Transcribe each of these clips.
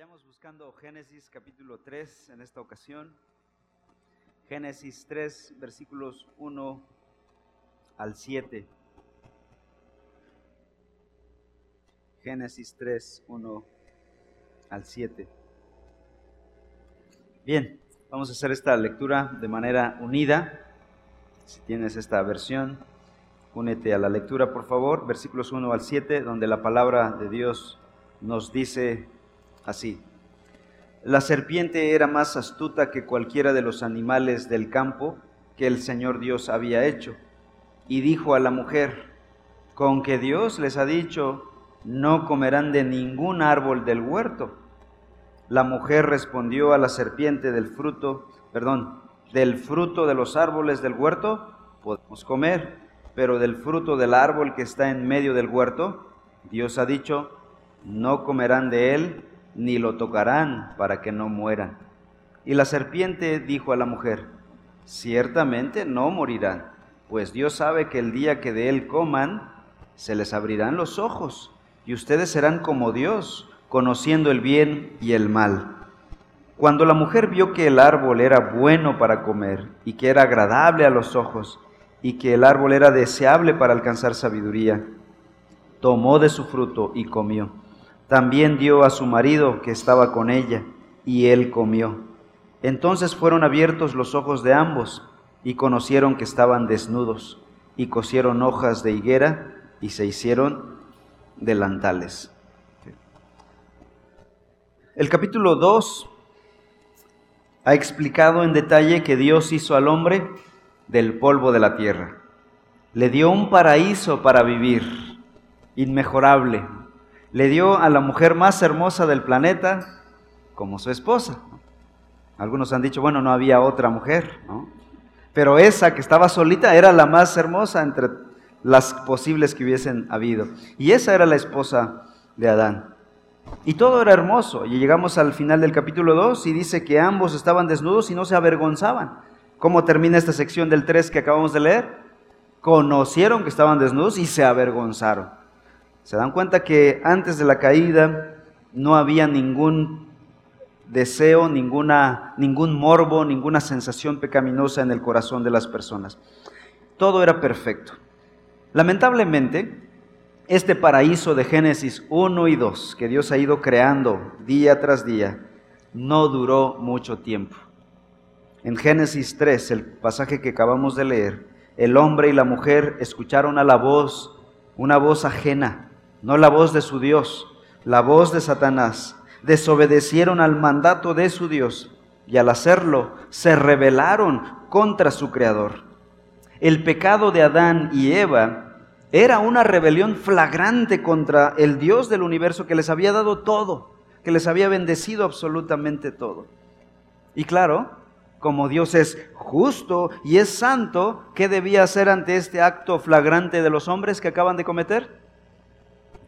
Vayamos buscando Génesis capítulo 3 en esta ocasión. Génesis 3, versículos 1 al 7. Génesis 3, 1 al 7. Bien, vamos a hacer esta lectura de manera unida. Si tienes esta versión, únete a la lectura, por favor. Versículos 1 al 7, donde la palabra de Dios nos dice así. La serpiente era más astuta que cualquiera de los animales del campo que el Señor Dios había hecho. Y dijo a la mujer, con que Dios les ha dicho, no comerán de ningún árbol del huerto. La mujer respondió a la serpiente del fruto, perdón, del fruto de los árboles del huerto podemos comer, pero del fruto del árbol que está en medio del huerto, Dios ha dicho, no comerán de él ni lo tocarán para que no mueran. Y la serpiente dijo a la mujer, ciertamente no morirán, pues Dios sabe que el día que de él coman, se les abrirán los ojos, y ustedes serán como Dios, conociendo el bien y el mal. Cuando la mujer vio que el árbol era bueno para comer, y que era agradable a los ojos, y que el árbol era deseable para alcanzar sabiduría, tomó de su fruto y comió también dio a su marido que estaba con ella, y él comió. Entonces fueron abiertos los ojos de ambos, y conocieron que estaban desnudos, y cosieron hojas de higuera, y se hicieron delantales. El capítulo 2 ha explicado en detalle que Dios hizo al hombre del polvo de la tierra. Le dio un paraíso para vivir, inmejorable, le dio a la mujer más hermosa del planeta como su esposa. Algunos han dicho, bueno, no había otra mujer, ¿no? pero esa que estaba solita era la más hermosa entre las posibles que hubiesen habido. Y esa era la esposa de Adán. Y todo era hermoso. Y llegamos al final del capítulo 2 y dice que ambos estaban desnudos y no se avergonzaban. ¿Cómo termina esta sección del 3 que acabamos de leer? Conocieron que estaban desnudos y se avergonzaron. Se dan cuenta que antes de la caída no había ningún deseo, ninguna, ningún morbo, ninguna sensación pecaminosa en el corazón de las personas. Todo era perfecto. Lamentablemente, este paraíso de Génesis 1 y 2 que Dios ha ido creando día tras día, no duró mucho tiempo. En Génesis 3, el pasaje que acabamos de leer, el hombre y la mujer escucharon a la voz, una voz ajena, no la voz de su Dios, la voz de Satanás. Desobedecieron al mandato de su Dios y al hacerlo se rebelaron contra su Creador. El pecado de Adán y Eva era una rebelión flagrante contra el Dios del universo que les había dado todo, que les había bendecido absolutamente todo. Y claro, como Dios es justo y es santo, ¿qué debía hacer ante este acto flagrante de los hombres que acaban de cometer?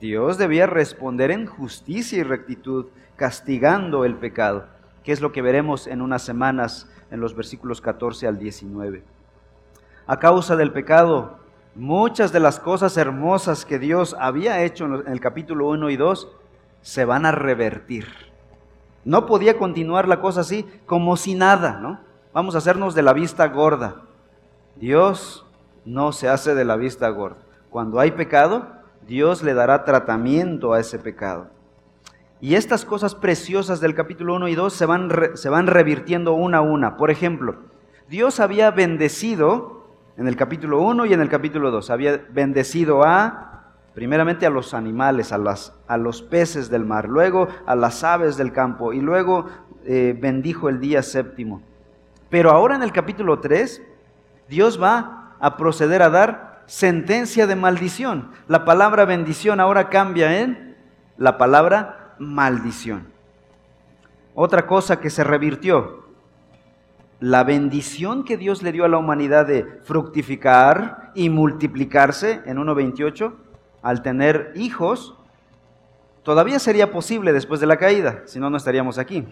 Dios debía responder en justicia y rectitud, castigando el pecado, que es lo que veremos en unas semanas en los versículos 14 al 19. A causa del pecado, muchas de las cosas hermosas que Dios había hecho en el capítulo 1 y 2 se van a revertir. No podía continuar la cosa así como si nada, ¿no? Vamos a hacernos de la vista gorda. Dios no se hace de la vista gorda. Cuando hay pecado, Dios le dará tratamiento a ese pecado. Y estas cosas preciosas del capítulo 1 y 2 se van, se van revirtiendo una a una. Por ejemplo, Dios había bendecido en el capítulo 1 y en el capítulo 2, había bendecido a, primeramente a los animales, a, las, a los peces del mar, luego a las aves del campo y luego eh, bendijo el día séptimo. Pero ahora en el capítulo 3, Dios va a proceder a dar sentencia de maldición. La palabra bendición ahora cambia en la palabra maldición. Otra cosa que se revirtió, la bendición que Dios le dio a la humanidad de fructificar y multiplicarse en 1.28, al tener hijos, todavía sería posible después de la caída, si no, no estaríamos aquí.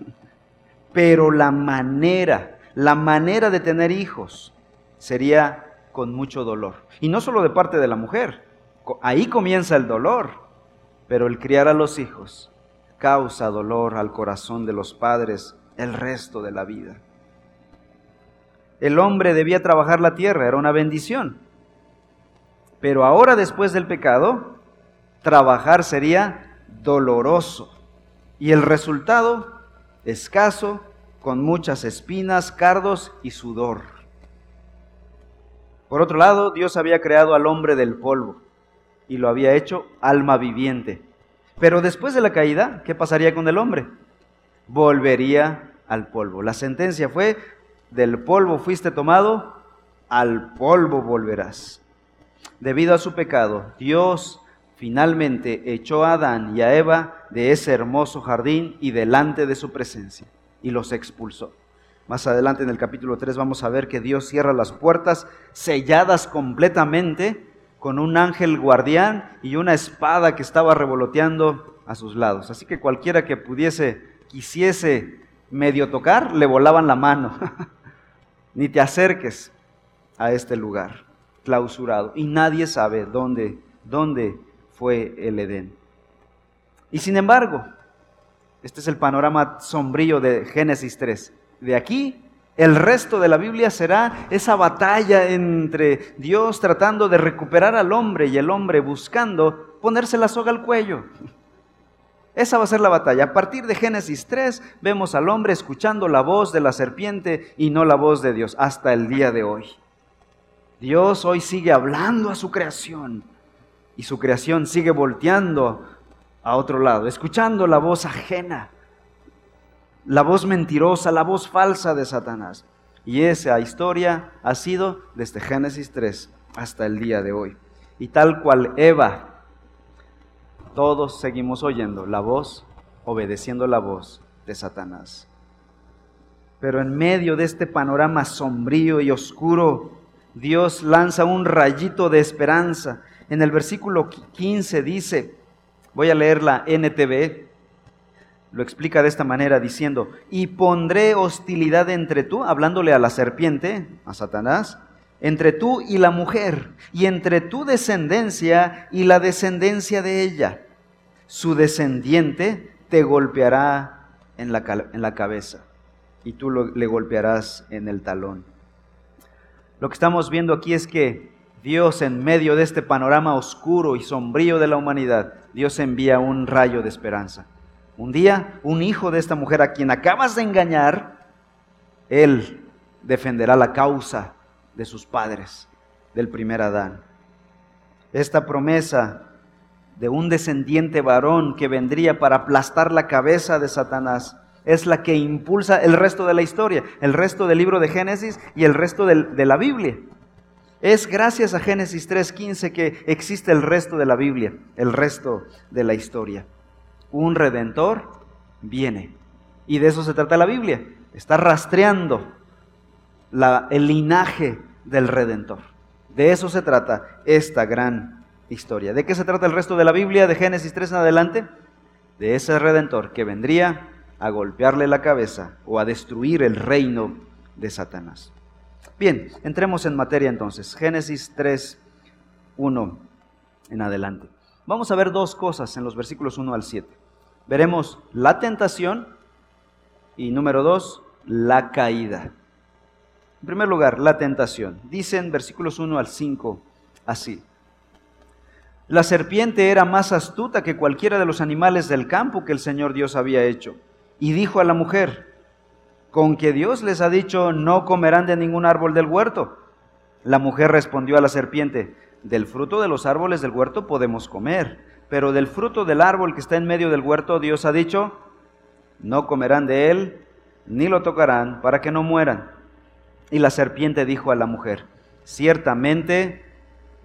Pero la manera, la manera de tener hijos sería con mucho dolor. Y no solo de parte de la mujer, ahí comienza el dolor, pero el criar a los hijos causa dolor al corazón de los padres el resto de la vida. El hombre debía trabajar la tierra, era una bendición. Pero ahora después del pecado, trabajar sería doloroso. Y el resultado, escaso, con muchas espinas, cardos y sudor. Por otro lado, Dios había creado al hombre del polvo y lo había hecho alma viviente. Pero después de la caída, ¿qué pasaría con el hombre? Volvería al polvo. La sentencia fue, del polvo fuiste tomado, al polvo volverás. Debido a su pecado, Dios finalmente echó a Adán y a Eva de ese hermoso jardín y delante de su presencia y los expulsó. Más adelante en el capítulo 3 vamos a ver que Dios cierra las puertas selladas completamente con un ángel guardián y una espada que estaba revoloteando a sus lados. Así que cualquiera que pudiese, quisiese medio tocar, le volaban la mano. Ni te acerques a este lugar clausurado. Y nadie sabe dónde, dónde fue el Edén. Y sin embargo, este es el panorama sombrío de Génesis 3. De aquí, el resto de la Biblia será esa batalla entre Dios tratando de recuperar al hombre y el hombre buscando ponerse la soga al cuello. Esa va a ser la batalla. A partir de Génesis 3 vemos al hombre escuchando la voz de la serpiente y no la voz de Dios hasta el día de hoy. Dios hoy sigue hablando a su creación y su creación sigue volteando a otro lado, escuchando la voz ajena, la voz mentirosa, la voz falsa de Satanás. Y esa historia ha sido desde Génesis 3 hasta el día de hoy. Y tal cual Eva, todos seguimos oyendo la voz, obedeciendo la voz de Satanás. Pero en medio de este panorama sombrío y oscuro, Dios lanza un rayito de esperanza. En el versículo 15 dice, Voy a leer la NTV. Lo explica de esta manera diciendo, y pondré hostilidad entre tú, hablándole a la serpiente, a Satanás, entre tú y la mujer, y entre tu descendencia y la descendencia de ella. Su descendiente te golpeará en la, en la cabeza, y tú le golpearás en el talón. Lo que estamos viendo aquí es que Dios en medio de este panorama oscuro y sombrío de la humanidad, Dios envía un rayo de esperanza. Un día, un hijo de esta mujer a quien acabas de engañar, él defenderá la causa de sus padres, del primer Adán. Esta promesa de un descendiente varón que vendría para aplastar la cabeza de Satanás es la que impulsa el resto de la historia, el resto del libro de Génesis y el resto de la Biblia. Es gracias a Génesis 3.15 que existe el resto de la Biblia, el resto de la historia. Un redentor viene. Y de eso se trata la Biblia. Está rastreando el linaje del redentor. De eso se trata esta gran historia. ¿De qué se trata el resto de la Biblia de Génesis 3 en adelante? De ese redentor que vendría a golpearle la cabeza o a destruir el reino de Satanás. Bien, entremos en materia entonces. Génesis 3, 1 en adelante. Vamos a ver dos cosas en los versículos 1 al 7. Veremos la tentación y número 2, la caída. En primer lugar, la tentación. Dicen versículos 1 al 5 así. La serpiente era más astuta que cualquiera de los animales del campo que el Señor Dios había hecho. Y dijo a la mujer, con que Dios les ha dicho, no comerán de ningún árbol del huerto. La mujer respondió a la serpiente, del fruto de los árboles del huerto podemos comer, pero del fruto del árbol que está en medio del huerto Dios ha dicho, no comerán de él, ni lo tocarán, para que no mueran. Y la serpiente dijo a la mujer, ciertamente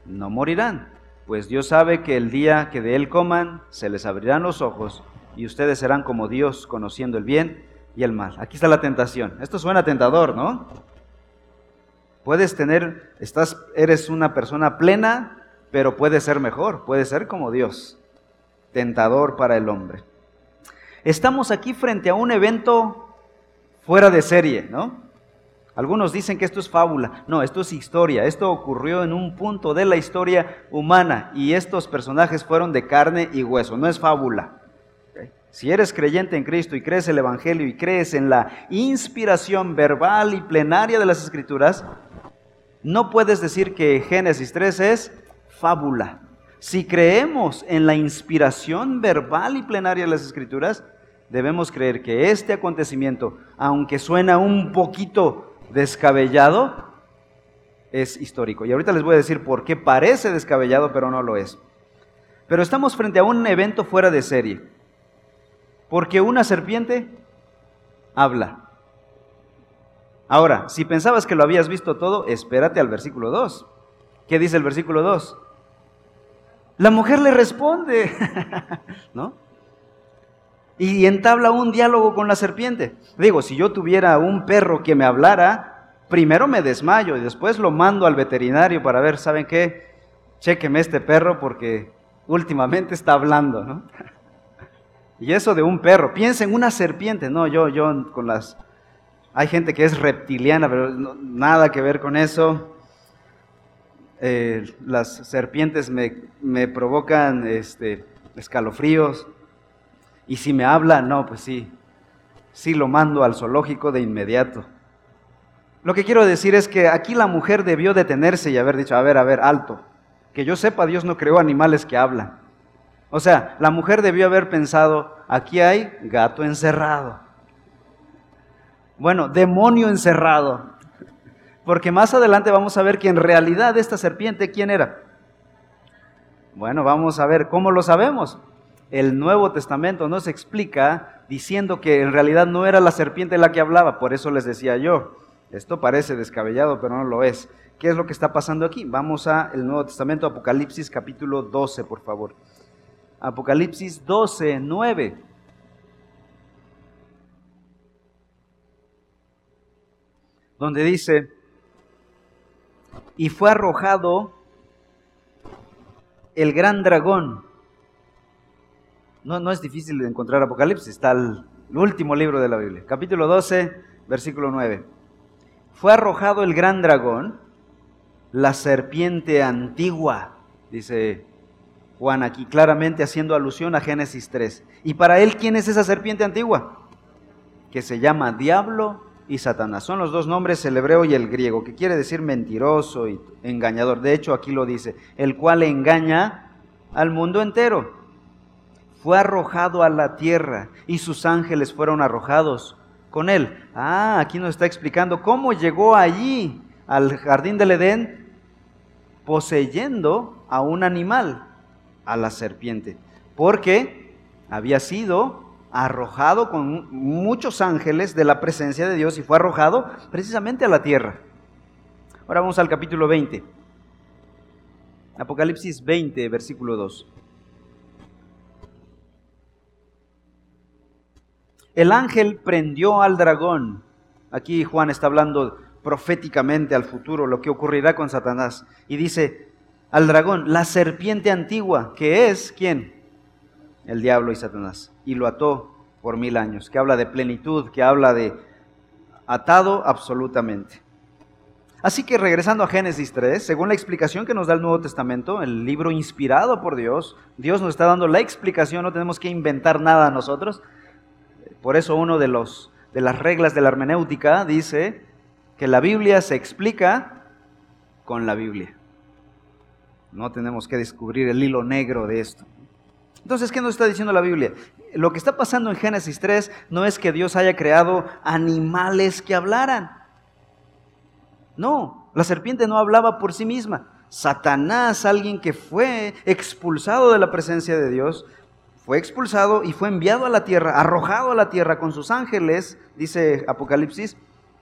no morirán, pues Dios sabe que el día que de él coman, se les abrirán los ojos, y ustedes serán como Dios, conociendo el bien y el mal. Aquí está la tentación. Esto suena tentador, ¿no? Puedes tener, estás, eres una persona plena, pero puede ser mejor, puede ser como Dios. Tentador para el hombre. Estamos aquí frente a un evento fuera de serie, ¿no? Algunos dicen que esto es fábula. No, esto es historia. Esto ocurrió en un punto de la historia humana y estos personajes fueron de carne y hueso. No es fábula Si eres creyente en Cristo y crees el Evangelio y crees en la inspiración verbal y plenaria de las Escrituras, no puedes decir que Génesis 3 es fábula. Si creemos en la inspiración verbal y plenaria de las Escrituras, debemos creer que este acontecimiento, aunque suena un poquito descabellado, es histórico. Y ahorita les voy a decir por qué parece descabellado, pero no lo es. Pero estamos frente a un evento fuera de serie. Porque una serpiente habla. Ahora, si pensabas que lo habías visto todo, espérate al versículo 2. ¿Qué dice el versículo 2? La mujer le responde, ¿no? Y entabla un diálogo con la serpiente. Digo, si yo tuviera un perro que me hablara, primero me desmayo y después lo mando al veterinario para ver, ¿saben qué? Chéqueme este perro porque últimamente está hablando, ¿no? Y eso de un perro. Piensa en una serpiente. No, yo, yo con las... Hay gente que es reptiliana, pero nada que ver con eso. Eh, las serpientes me, me provocan este, escalofríos. Y si me habla, no, pues sí. Sí lo mando al zoológico de inmediato. Lo que quiero decir es que aquí la mujer debió detenerse y haber dicho, a ver, a ver, alto. Que yo sepa, Dios no creó animales que hablan. O sea, la mujer debió haber pensado, aquí hay gato encerrado. Bueno, demonio encerrado. Porque más adelante vamos a ver que en realidad esta serpiente, ¿quién era? Bueno, vamos a ver cómo lo sabemos. El Nuevo Testamento nos explica diciendo que en realidad no era la serpiente la que hablaba, por eso les decía yo, esto parece descabellado, pero no lo es. ¿Qué es lo que está pasando aquí? Vamos a el Nuevo Testamento, Apocalipsis capítulo 12, por favor. Apocalipsis 12, 9. Donde dice, y fue arrojado el gran dragón. No, no es difícil de encontrar Apocalipsis, está el, último libro de la Biblia. Capítulo 12, versículo 9. Fue arrojado el gran dragón, la serpiente antigua, dice Juan aquí, claramente haciendo alusión a Génesis 3. ¿Y para él quién es esa serpiente antigua? Que se llama Diablo y Satanás. Son los dos nombres, el hebreo y el griego, que quiere decir mentiroso y engañador. De hecho, aquí lo dice, el cual engaña al mundo entero. Fue arrojado a la tierra y sus ángeles fueron arrojados con él. Ah, aquí nos está explicando cómo llegó allí al jardín del Edén poseyendo a un animal a la serpiente, porque había sido arrojado con muchos ángeles de la presencia de Dios y fue arrojado precisamente a la tierra. Ahora vamos al capítulo 20. Apocalipsis 20, versículo 2. El ángel prendió al dragón. Aquí Juan está hablando proféticamente al futuro, lo que ocurrirá con Satanás. Y dice, al dragón, la serpiente antigua, que es quién? El diablo y Satanás. Y lo ató por mil años, que habla de plenitud, que habla de atado absolutamente. Así que regresando a Génesis 3, según la explicación que nos da el Nuevo Testamento, el libro inspirado por Dios, Dios nos está dando la explicación, no tenemos que inventar nada nosotros. Por eso uno de los de las reglas de la hermenéutica dice que la Biblia se explica con la Biblia. No tenemos que descubrir el hilo negro de esto. Entonces, ¿qué nos está diciendo la Biblia? Lo que está pasando en Génesis 3 no es que Dios haya creado animales que hablaran. No, la serpiente no hablaba por sí misma. Satanás, alguien que fue expulsado de la presencia de Dios, fue expulsado y fue enviado a la tierra, arrojado a la tierra con sus ángeles, dice Apocalipsis.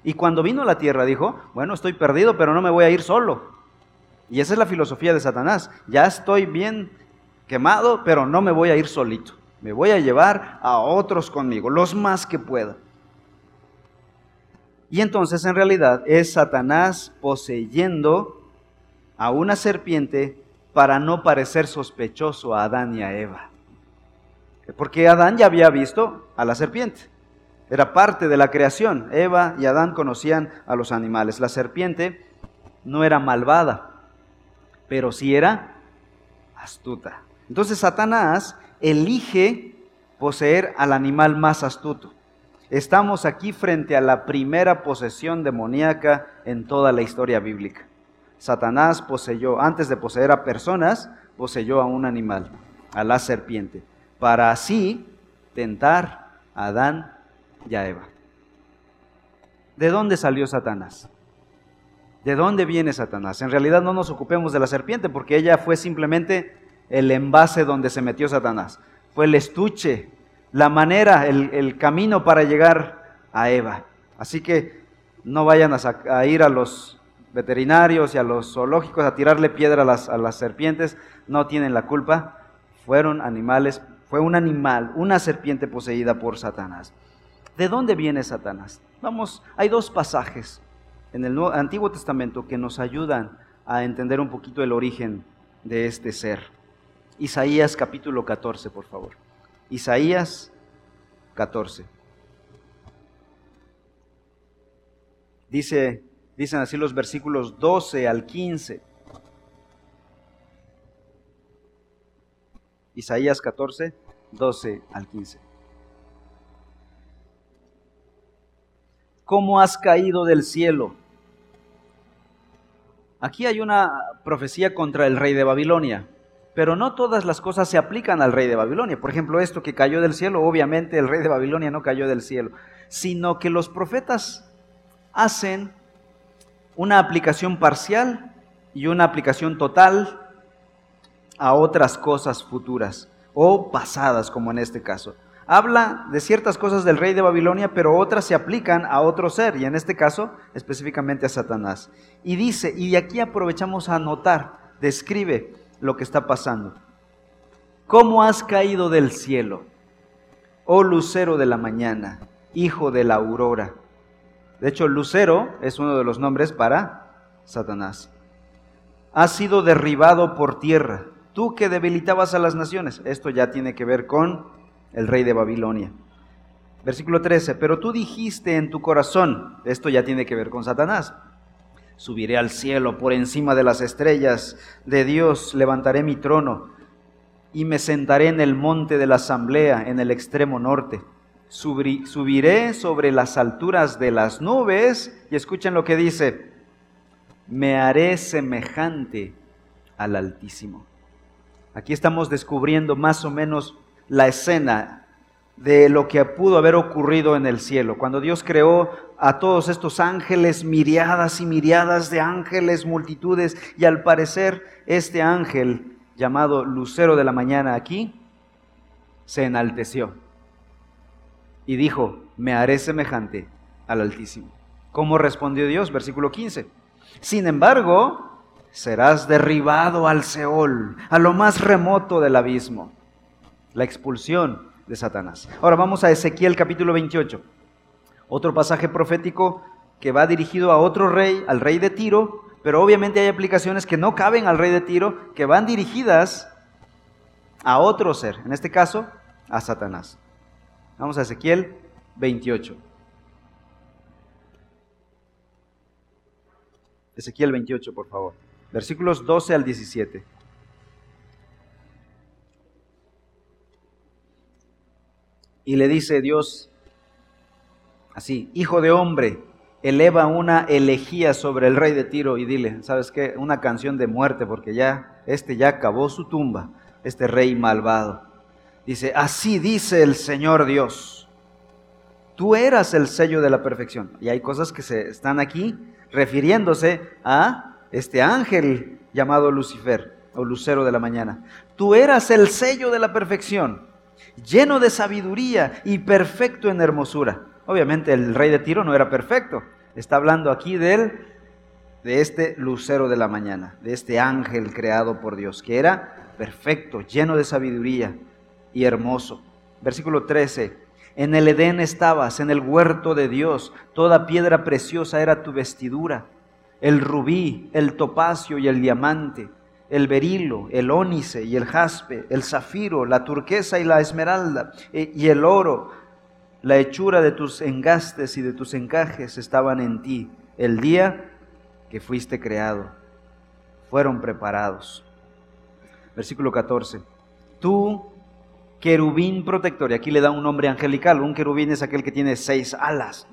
Y cuando vino a la tierra dijo, bueno, estoy perdido, pero no me voy a ir solo. Y esa es la filosofía de Satanás. Ya estoy bien quemado, pero no me voy a ir solito. Me voy a llevar a otros conmigo, los más que pueda. Y entonces en realidad es Satanás poseyendo a una serpiente para no parecer sospechoso a Adán y a Eva. Porque Adán ya había visto a la serpiente. Era parte de la creación. Eva y Adán conocían a los animales. La serpiente no era malvada, pero sí era astuta. Entonces Satanás elige poseer al animal más astuto. Estamos aquí frente a la primera posesión demoníaca en toda la historia bíblica. Satanás poseyó, antes de poseer a personas, poseyó a un animal, a la serpiente, para así tentar a Adán y a Eva. ¿De dónde salió Satanás? ¿De dónde viene Satanás? En realidad no nos ocupemos de la serpiente porque ella fue simplemente el envase donde se metió Satanás. Fue el estuche, la manera, el, camino para llegar a Eva. Así que no vayan a, ir a los veterinarios y a los zoológicos a tirarle piedra a las, a las serpientes. No tienen la culpa. Fueron animales, fue un animal, una serpiente poseída por Satanás. ¿De dónde viene Satanás? Vamos, hay dos pasajes en el Antiguo Testamento que nos ayudan a entender un poquito el origen de este ser. Isaías capítulo 14, por favor. Isaías 14. Dice, dicen así los versículos 12 al 15. Isaías 14, 12 al 15. ¿Cómo has caído del cielo? Aquí hay una profecía contra el rey de Babilonia, pero no todas las cosas se aplican al rey de Babilonia. Por ejemplo, esto que cayó del cielo, obviamente el rey de Babilonia no cayó del cielo, sino que los profetas hacen una aplicación parcial y una aplicación total a otras cosas futuras o pasadas, como en este caso habla de ciertas cosas del rey de Babilonia, pero otras se aplican a otro ser, y en este caso específicamente a Satanás. Y dice, y de aquí aprovechamos a anotar, describe lo que está pasando. ¿Cómo has caído del cielo, oh lucero de la mañana, hijo de la aurora? De hecho, lucero es uno de los nombres para Satanás. Has sido derribado por tierra, tú que debilitabas a las naciones. Esto ya tiene que ver con el rey de Babilonia. Versículo 13, pero tú dijiste en tu corazón, esto ya tiene que ver con Satanás, subiré al cielo por encima de las estrellas de Dios, levantaré mi trono y me sentaré en el monte de la asamblea en el extremo norte. Subiré sobre las alturas de las nubes y escuchen lo que dice, me haré semejante al Altísimo. Aquí estamos descubriendo más o menos la escena de lo que pudo haber ocurrido en el cielo. Cuando Dios creó a todos estos ángeles, miriadas y miriadas de ángeles, multitudes, y al parecer este ángel llamado Lucero de la Mañana aquí, se enalteció y dijo, me haré semejante al Altísimo. ¿Cómo respondió Dios? Versículo 15. Sin embargo, serás derribado al Seol, a lo más remoto del abismo la expulsión de Satanás. Ahora vamos a Ezequiel capítulo 28, otro pasaje profético que va dirigido a otro rey, al rey de Tiro, pero obviamente hay aplicaciones que no caben al rey de Tiro, que van dirigidas a otro ser, en este caso a Satanás. Vamos a Ezequiel 28. Ezequiel 28, por favor. Versículos 12 al 17. Y le dice Dios así, hijo de hombre, eleva una elegía sobre el rey de Tiro y dile, ¿sabes qué? Una canción de muerte porque ya, este ya acabó su tumba, este rey malvado. Dice, así dice el Señor Dios, tú eras el sello de la perfección. Y hay cosas que se están aquí refiriéndose a este ángel llamado Lucifer o lucero de la mañana. Tú eras el sello de la perfección lleno de sabiduría y perfecto en hermosura. Obviamente el rey de Tiro no era perfecto. Está hablando aquí de él, de este lucero de la mañana, de este ángel creado por Dios, que era perfecto, lleno de sabiduría y hermoso. Versículo 13. En el Edén estabas, en el huerto de Dios, toda piedra preciosa era tu vestidura, el rubí, el topacio y el diamante el berilo, el ónice y el jaspe, el zafiro, la turquesa y la esmeralda, e, y el oro, la hechura de tus engastes y de tus encajes estaban en ti el día que fuiste creado. Fueron preparados. Versículo 14. Tú querubín protector, y aquí le da un nombre angelical, un querubín es aquel que tiene seis alas,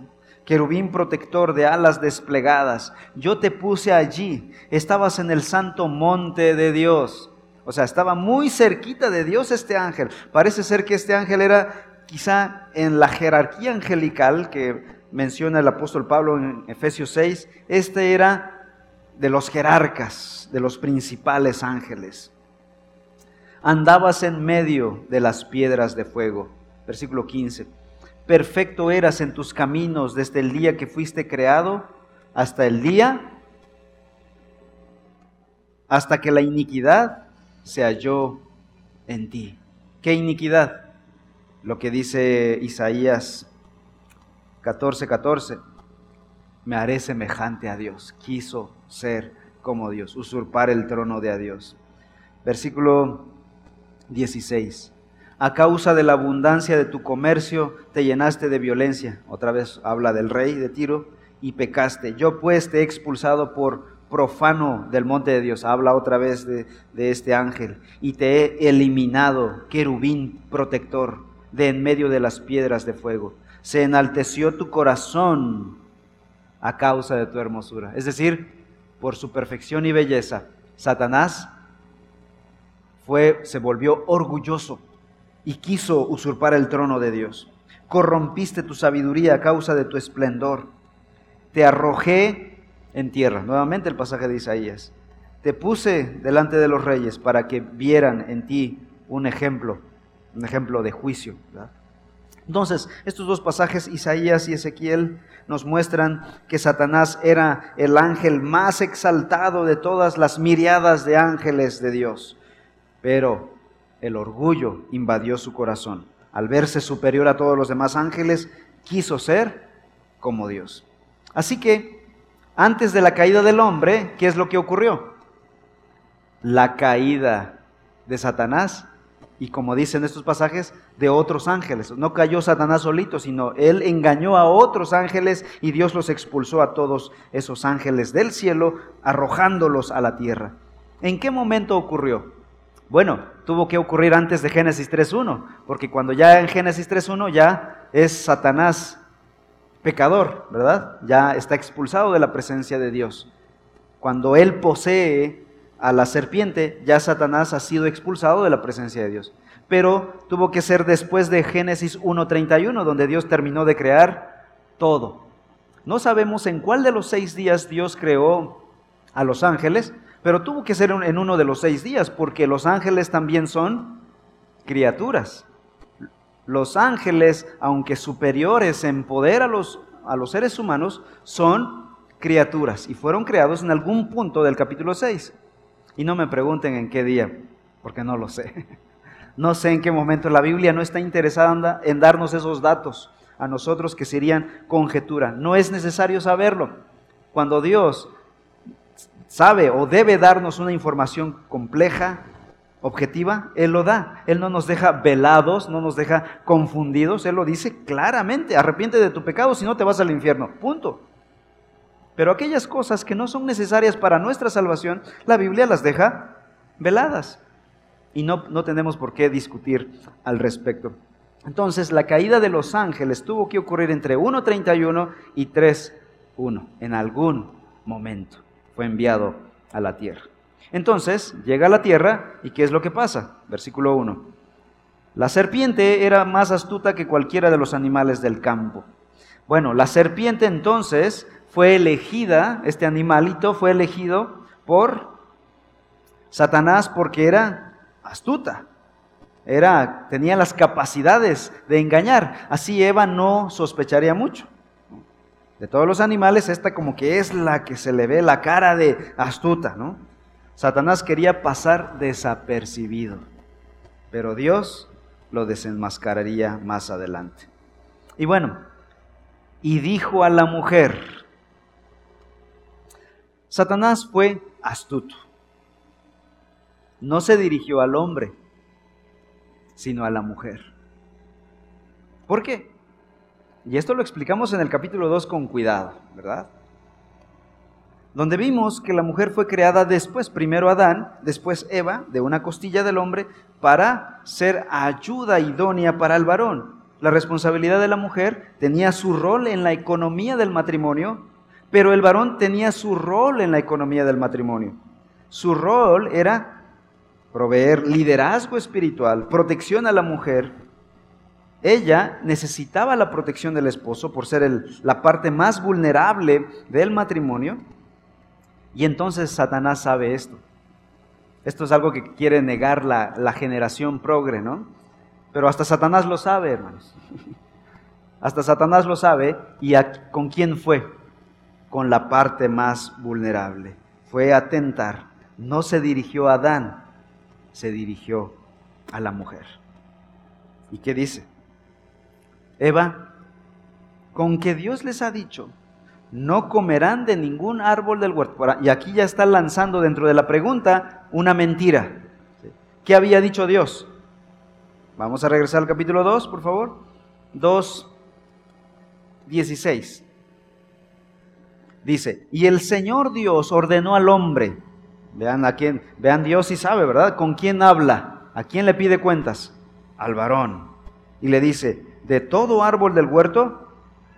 querubín protector de alas desplegadas, yo te puse allí, estabas en el santo monte de Dios, o sea, estaba muy cerquita de Dios este ángel, parece ser que este ángel era quizá en la jerarquía angelical que menciona el apóstol Pablo en Efesios 6, este era de los jerarcas, de los principales ángeles. Andabas en medio de las piedras de fuego. Versículo 15. Perfecto eras en tus caminos desde el día que fuiste creado hasta el día, hasta que la iniquidad se halló en ti. ¿Qué iniquidad? Lo que dice Isaías 14, 14. Me haré semejante a Dios. Quiso ser como Dios, usurpar el trono de Dios. Versículo 16. A causa de la abundancia de tu comercio te llenaste de violencia. Otra vez habla del rey de Tiro y pecaste. Yo pues te he expulsado por profano del monte de Dios. Habla otra vez de, de este ángel. Y te he eliminado, querubín protector, de en medio de las piedras de fuego. Se enalteció tu corazón a causa de tu hermosura. Es decir, por su perfección y belleza, Satanás se volvió orgulloso y quiso usurpar el trono de Dios. Corrompiste tu sabiduría a causa de tu esplendor. Te arrojé en tierra. Nuevamente el pasaje de Isaías. Te puse delante de los reyes para que vieran en ti un ejemplo, un ejemplo de juicio. Entonces, estos dos pasajes, Isaías y Ezequiel, nos muestran que Satanás era el ángel más exaltado de todas las miriadas de ángeles de Dios. Pero el orgullo invadió su corazón. Al verse superior a todos los demás ángeles, quiso ser como Dios. Así que, antes de la caída del hombre, ¿qué es lo que ocurrió? La caída de Satanás y como dicen estos pasajes, de otros ángeles. No cayó Satanás solito, sino él engañó a otros ángeles y Dios los expulsó a todos esos ángeles del cielo, arrojándolos a la tierra. ¿En qué momento ocurrió? Bueno, tuvo que ocurrir antes de Génesis 3.1, porque cuando ya en Génesis 3.1 ya es Satanás pecador, ¿verdad? Ya está expulsado de la presencia de Dios. Cuando él posee a la serpiente, ya Satanás ha sido expulsado de la presencia de Dios. Pero tuvo que ser después de Génesis 1.31, donde Dios terminó de crear todo. No sabemos en cuál de los seis días Dios creó a los ángeles, pero tuvo que ser en uno de los seis días, porque los ángeles también son criaturas. Los ángeles, aunque superiores en poder a los, a los seres humanos, son criaturas y fueron creados en algún punto del capítulo 6. Y no me pregunten en qué día, porque no lo sé. No sé en qué momento la Biblia no está interesada en darnos esos datos a nosotros que serían conjetura. No es necesario saberlo. Cuando Dios sabe o debe darnos una información compleja, objetiva, Él lo da. Él no nos deja velados, no nos deja confundidos. Él lo dice claramente, arrepiente de tu pecado si no te vas al infierno. Punto. Pero aquellas cosas que no son necesarias para nuestra salvación, la Biblia las deja veladas. Y no, no tenemos por qué discutir al respecto. Entonces, la caída de los ángeles tuvo que ocurrir entre 1.31 y 3.1 en algún momento enviado a la tierra. Entonces llega a la tierra y ¿qué es lo que pasa? Versículo 1. La serpiente era más astuta que cualquiera de los animales del campo. Bueno, la serpiente entonces fue elegida, este animalito fue elegido por Satanás porque era astuta. Era, tenía las capacidades de engañar. Así Eva no sospecharía mucho. De todos los animales, esta como que es la que se le ve la cara de astuta, ¿no? Satanás quería pasar desapercibido, pero Dios lo desenmascararía más adelante. Y bueno, y dijo a la mujer, Satanás fue astuto. No se dirigió al hombre, sino a la mujer. ¿Por qué? Y esto lo explicamos en el capítulo 2 con cuidado, ¿verdad? donde vimos que la mujer fue creada después, primero Adán, después Eva, de una costilla del hombre, para ser ayuda idónea para el varón. La responsabilidad de la mujer tenía su rol en la economía del matrimonio, pero el varón tenía su rol en la economía del matrimonio. Su rol era proveer liderazgo espiritual, protección a la mujer. Ella necesitaba la protección del esposo por ser la parte más vulnerable del matrimonio. Y entonces Satanás sabe esto. Esto es algo que quiere negar la, generación progre, ¿no? Pero hasta Satanás lo sabe, hermanos. Hasta Satanás lo sabe. ¿Y con quién fue? Con la parte más vulnerable. Fue a tentar. No se dirigió a Adán, se dirigió a la mujer. ¿Y qué dice? Eva, con que Dios les ha dicho, no comerán de ningún árbol del huerto. Y aquí ya está lanzando dentro de la pregunta una mentira. ¿Qué había dicho Dios? Vamos a regresar al capítulo 2, por favor. 2, 16. Dice, y el Señor Dios ordenó al hombre, vean a quién, vean Dios y sabe, ¿verdad? ¿Con quién habla? ¿A quién le pide cuentas? Al varón. Y le dice, de todo árbol del huerto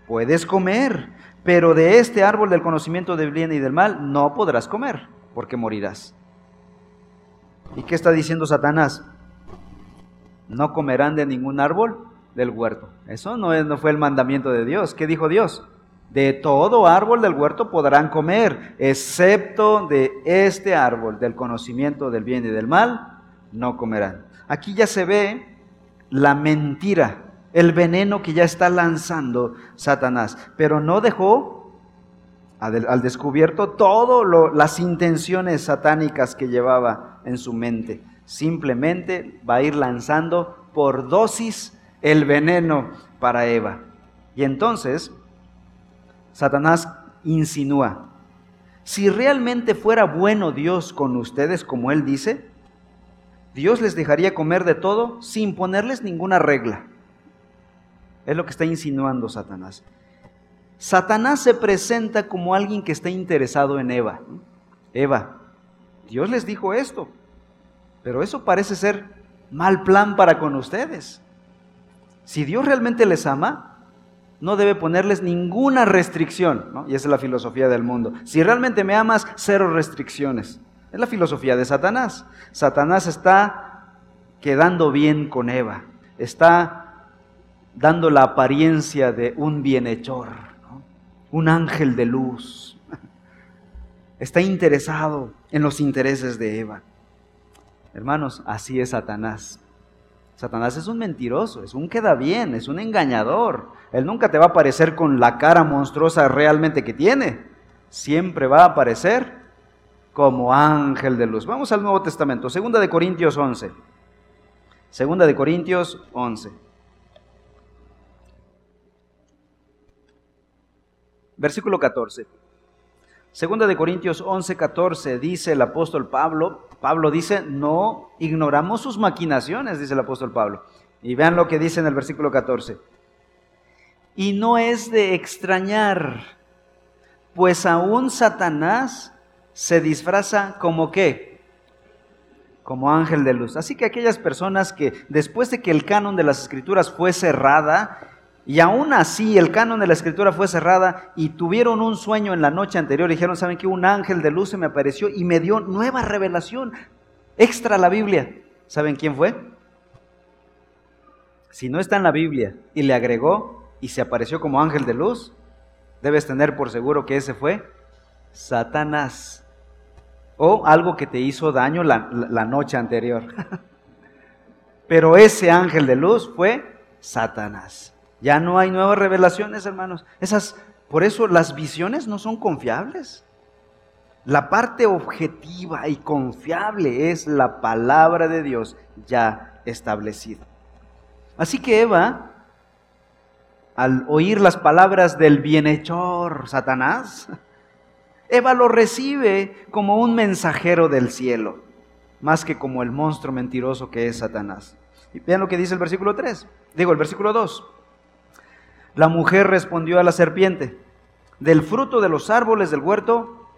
puedes comer, pero de este árbol del conocimiento del bien y del mal no podrás comer, porque morirás. ¿Y qué está diciendo Satanás? No comerán de ningún árbol del huerto. Eso no, fue el mandamiento de Dios. ¿Qué dijo Dios? De todo árbol del huerto podrán comer, excepto de este árbol del conocimiento del bien y del mal, no comerán. Aquí ya se ve la mentira, el veneno que ya está lanzando Satanás, pero no dejó al descubierto todas las intenciones satánicas que llevaba en su mente. Simplemente va a ir lanzando por dosis el veneno para Eva. Y entonces Satanás insinúa, si realmente fuera bueno Dios con ustedes como Él dice, Dios les dejaría comer de todo sin ponerles ninguna regla. Es lo que está insinuando Satanás. Satanás se presenta como alguien que está interesado en Eva. Eva, Dios les dijo esto, pero eso parece ser mal plan para con ustedes. Si Dios realmente les ama, no debe ponerles ninguna restricción, y esa es la filosofía del mundo. Si realmente me amas, cero restricciones. Es la filosofía de Satanás. Satanás está quedando bien con Eva, está dando la apariencia de un bienhechor, un ángel de luz. Está interesado en los intereses de Eva. Hermanos, así es Satanás. Satanás es un mentiroso, es un queda bien, es un engañador. Él nunca te va a aparecer con la cara monstruosa realmente que tiene. Siempre va a aparecer como ángel de luz. Vamos al Nuevo Testamento, segunda de Corintios 11. Segunda de Corintios 11. Versículo 14. Segunda de Corintios 11, 14 dice el apóstol Pablo, Pablo dice, no ignoramos sus maquinaciones, dice el apóstol Pablo. Y vean lo que dice en el versículo 14. Y no es de extrañar, pues aún Satanás se disfraza como qué? Como ángel de luz. Así que aquellas personas que después de que el canon de las escrituras fue cerrada, y aún así el canon de la escritura fue cerrada y tuvieron un sueño en la noche anterior. Dijeron, ¿saben qué? Un ángel de luz se me apareció y me dio nueva revelación, extra la Biblia. ¿Saben quién fue? Si no está en la Biblia y le agregó y se apareció como ángel de luz, debes tener por seguro que ese fue Satanás. O algo que te hizo daño la, la noche anterior. Pero ese ángel de luz fue Satanás. Ya no hay nuevas revelaciones, hermanos. Esas, por eso las visiones no son confiables. La parte objetiva y confiable es la palabra de Dios ya establecida. Así que Eva, al oír las palabras del bienhechor Satanás, Eva lo recibe como un mensajero del cielo, más que como el monstruo mentiroso que es Satanás. Y vean lo que dice el versículo 3, digo el versículo 2. La mujer respondió a la serpiente, del fruto de los árboles del huerto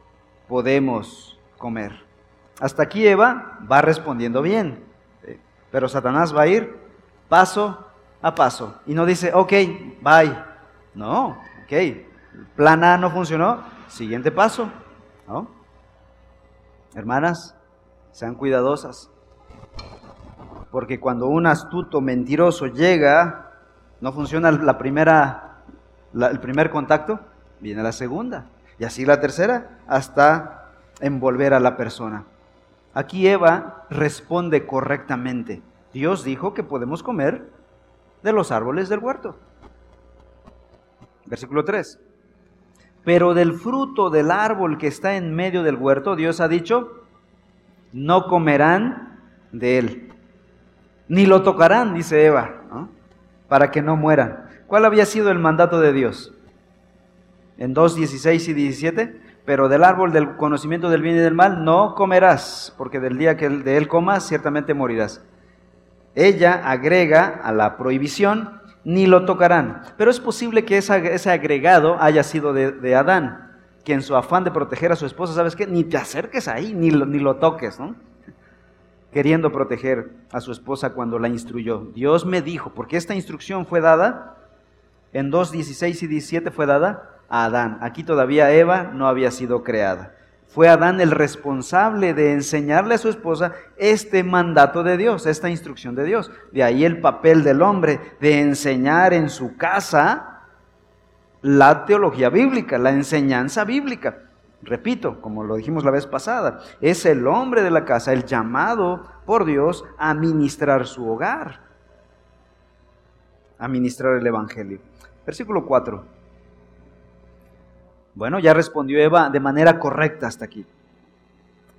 podemos comer. Hasta aquí Eva va respondiendo bien, pero Satanás va a ir paso a paso y no dice, ok, bye. No, ok, plan A no funcionó, siguiente paso. ¿no? Hermanas, sean cuidadosas, porque cuando un astuto mentiroso llega, no funciona la primera, el primer contacto, viene la segunda, y así la tercera, hasta envolver a la persona. Aquí Eva responde correctamente. Dios dijo que podemos comer de los árboles del huerto. Versículo 3. Pero del fruto del árbol que está en medio del huerto, Dios ha dicho, no comerán de él, ni lo tocarán, dice Eva, para que no mueran. ¿Cuál había sido el mandato de Dios? En 2, 16 y 17, pero del árbol del conocimiento del bien y del mal no comerás, porque del día que de él comas ciertamente morirás. Ella agrega a la prohibición ni lo tocarán. Pero es posible que ese agregado haya sido de, Adán, que en su afán de proteger a su esposa, ¿sabes qué? Ni te acerques ahí, ni lo, ni lo toques, ¿no? Queriendo proteger a su esposa cuando la instruyó. Dios me dijo, porque esta instrucción fue dada, en 2.16 y 17 fue dada a Adán. Aquí todavía Eva no había sido creada. Fue Adán el responsable de enseñarle a su esposa este mandato de Dios, esta instrucción de Dios. De ahí el papel del hombre de enseñar en su casa la teología bíblica, la enseñanza bíblica. Repito, como lo dijimos la vez pasada, es el hombre de la casa el llamado por Dios a ministrar su hogar, a ministrar el Evangelio. Versículo 4. Bueno, ya respondió Eva de manera correcta hasta aquí.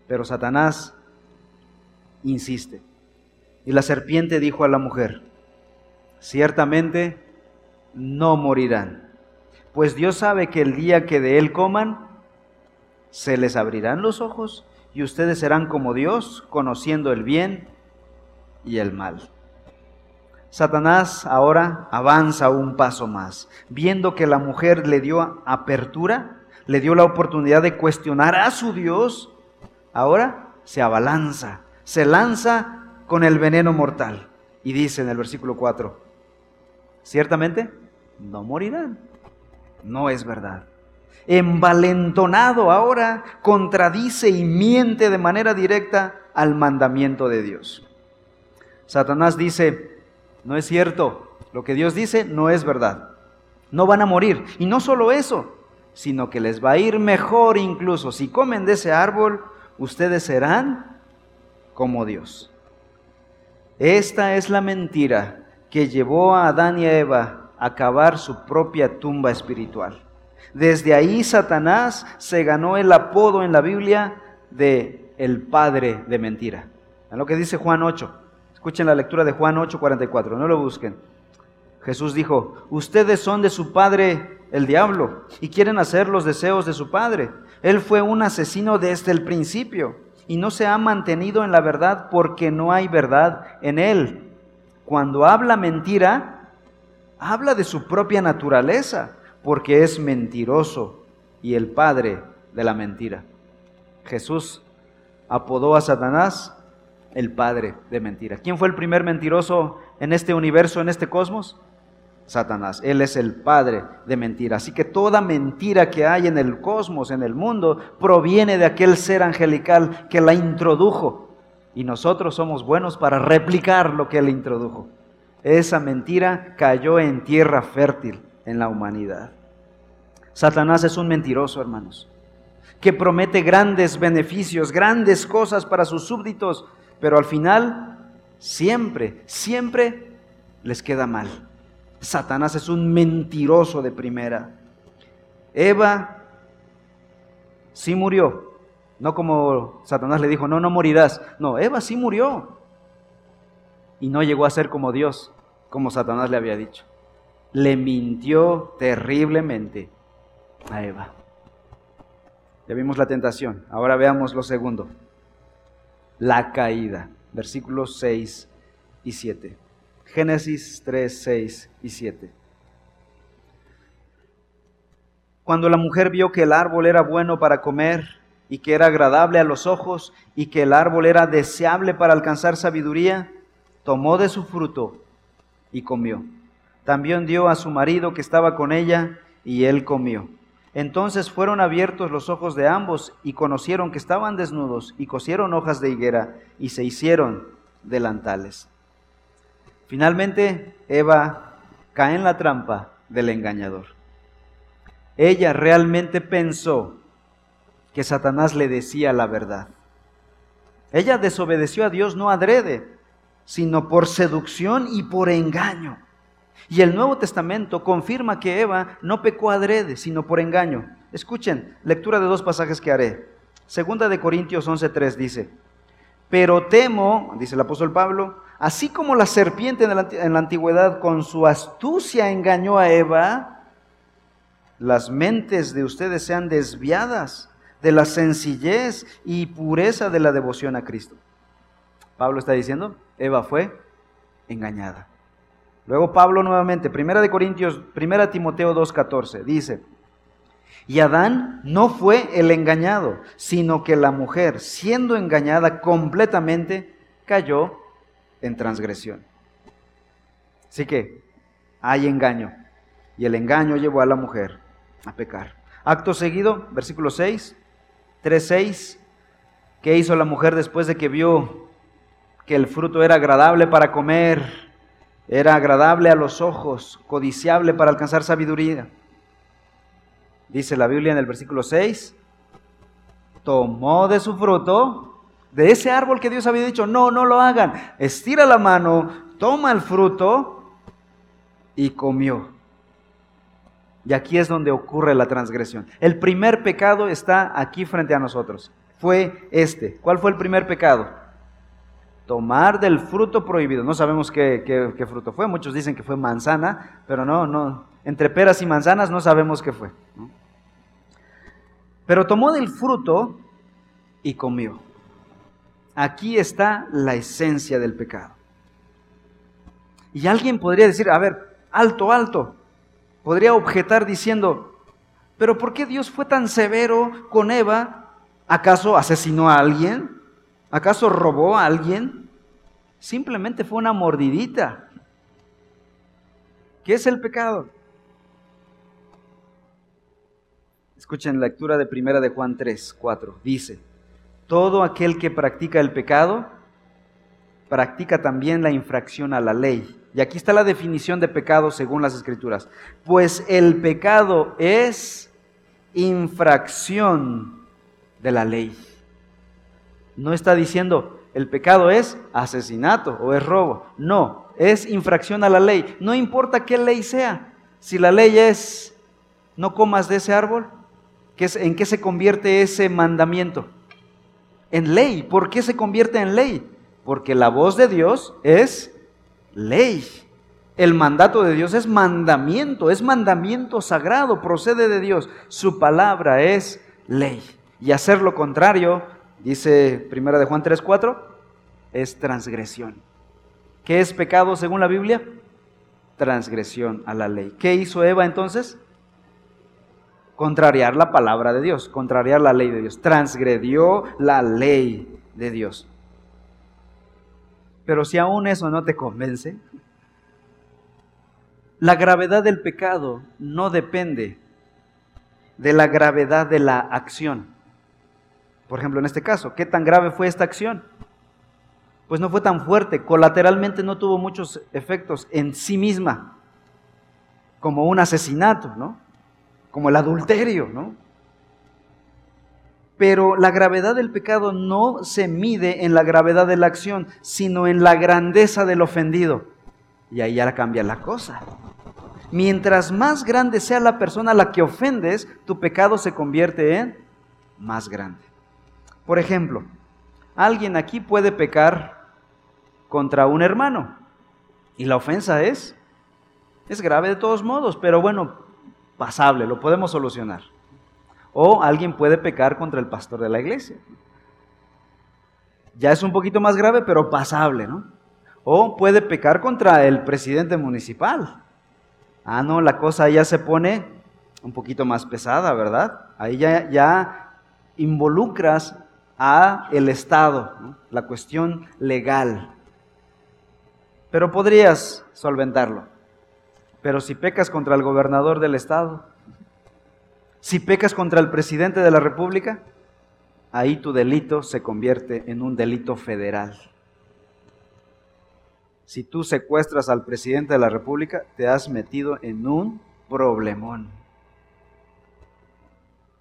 Pero Satanás insiste. Y la serpiente dijo a la mujer, ciertamente no morirán, pues Dios sabe que el día que de él coman, se les abrirán los ojos y ustedes serán como Dios, conociendo el bien y el mal. Satanás ahora avanza un paso más, viendo que la mujer le dio apertura, le dio la oportunidad de cuestionar a su Dios, ahora se abalanza, se lanza con el veneno mortal. Y dice en el versículo 4, ciertamente no morirán. No es verdad. Envalentonado ahora, contradice y miente de manera directa al mandamiento de Dios. Satanás dice, no es cierto. Lo que Dios dice no es verdad. No van a morir. Y no solo eso, sino que les va a ir mejor incluso. Si comen de ese árbol, ustedes serán como Dios. Esta es la mentira que llevó a Adán y a Eva a cavar su propia tumba espiritual. Desde ahí Satanás se ganó el apodo en la Biblia de el padre de mentira. A lo que dice Juan 8. Escuchen la lectura de Juan 8:44, no lo busquen. Jesús dijo, ustedes son de su padre el diablo y quieren hacer los deseos de su padre. Él fue un asesino desde el principio y no se ha mantenido en la verdad porque no hay verdad en él. Cuando habla mentira, habla de su propia naturaleza porque es mentiroso y el padre de la mentira. Jesús apodó a Satanás el padre de mentira. ¿Quién fue el primer mentiroso en este universo, en este cosmos? Satanás. Él es el padre de mentira. Así que toda mentira que hay en el cosmos, en el mundo, proviene de aquel ser angelical que la introdujo. Y nosotros somos buenos para replicar lo que él introdujo. Esa mentira cayó en tierra fértil en la humanidad. Satanás es un mentiroso, hermanos, que promete grandes beneficios, grandes cosas para sus súbditos, pero al final siempre, siempre les queda mal. Satanás es un mentiroso de primera. Eva sí murió. No como Satanás le dijo, no, no morirás. No, Eva sí murió. Y no llegó a ser como Dios, como Satanás le había dicho. Le mintió terriblemente a Eva. Ya vimos la tentación. Ahora veamos lo segundo la caída. Versículos 6 y 7. Génesis 3, 6 y 7. Cuando la mujer vio que el árbol era bueno para comer y que era agradable a los ojos y que el árbol era deseable para alcanzar sabiduría, tomó de su fruto y comió. También dio a su marido que estaba con ella y él comió. Entonces fueron abiertos los ojos de ambos y conocieron que estaban desnudos y cosieron hojas de higuera y se hicieron delantales. Finalmente, Eva cae en la trampa del engañador. Ella realmente pensó que Satanás le decía la verdad. Ella desobedeció a Dios no adrede, sino por seducción y por engaño. Y el Nuevo Testamento confirma que Eva no pecó adrede, sino por engaño. Escuchen, lectura de dos pasajes que haré. Segunda de Corintios 11:3 dice, pero temo, dice el apóstol Pablo, así como la serpiente en la, antigüedad con su astucia engañó a Eva, las mentes de ustedes sean desviadas de la sencillez y pureza de la devoción a Cristo. Pablo está diciendo, Eva fue engañada. Luego Pablo nuevamente, Primera de Corintios, Primera Timoteo 2:14, dice, y Adán no fue el engañado, sino que la mujer, siendo engañada completamente, cayó en transgresión. Así que hay engaño, y el engaño llevó a la mujer a pecar. Acto seguido, versículo 6, 3:6, ¿qué hizo la mujer después de que vio que el fruto era agradable para comer? Era agradable a los ojos, codiciable para alcanzar sabiduría. Dice la Biblia en el versículo 6, tomó de su fruto, de ese árbol que Dios había dicho, no, no lo hagan. Estira la mano, toma el fruto y comió. Y aquí es donde ocurre la transgresión. El primer pecado está aquí frente a nosotros. Fue este. ¿Cuál fue el primer pecado? Tomar del fruto prohibido. No sabemos qué, fruto fue, muchos dicen que fue manzana, pero no, no, entre peras y manzanas no sabemos qué fue. Pero tomó del fruto y comió. Aquí está la esencia del pecado. Y alguien podría decir, a ver, alto, alto. Podría objetar diciendo, pero ¿por qué Dios fue tan severo con Eva? ¿Acaso asesinó a alguien? ¿Acaso robó a alguien? Simplemente fue una mordidita. ¿Qué es el pecado? Escuchen la lectura de primera de Juan 3, 4. Dice, todo aquel que practica el pecado, practica también la infracción a la ley. Y aquí está la definición de pecado según las escrituras. Pues el pecado es infracción de la ley. No está diciendo el pecado es asesinato o es robo. No, es infracción a la ley. No importa qué ley sea. Si la ley es no comas de ese árbol, ¿en qué se convierte ese mandamiento? En ley. ¿Por qué se convierte en ley? Porque la voz de Dios es ley. El mandato de Dios es mandamiento, es mandamiento sagrado, procede de Dios. Su palabra es ley. Y hacer lo contrario Dice Primera de Juan 3:4, es transgresión. ¿Qué es pecado según la Biblia? Transgresión a la ley. ¿Qué hizo Eva entonces? Contrariar la palabra de Dios, contrariar la ley de Dios. Transgredió la ley de Dios. Pero si aún eso no te convence, la gravedad del pecado no depende de la gravedad de la acción. Por ejemplo, en este caso, ¿qué tan grave fue esta acción? Pues no fue tan fuerte, colateralmente no tuvo muchos efectos en sí misma, como un asesinato, ¿no? Como el adulterio, ¿no? Pero la gravedad del pecado no se mide en la gravedad de la acción, sino en la grandeza del ofendido. Y ahí ya cambia la cosa. Mientras más grande sea la persona a la que ofendes, tu pecado se convierte en más grande. Por ejemplo, alguien aquí puede pecar contra un hermano y la ofensa es es grave de todos modos, pero bueno, pasable, lo podemos solucionar. O alguien puede pecar contra el pastor de la iglesia. Ya es un poquito más grave, pero pasable, ¿no? O puede pecar contra el presidente municipal. Ah, no, la cosa ya se pone un poquito más pesada, ¿verdad? Ahí ya, ya involucras a el Estado, la cuestión legal. Pero podrías solventarlo. Pero si pecas contra el gobernador del Estado, si pecas contra el presidente de la República, ahí tu delito se convierte en un delito federal. Si tú secuestras al presidente de la República, te has metido en un problemón.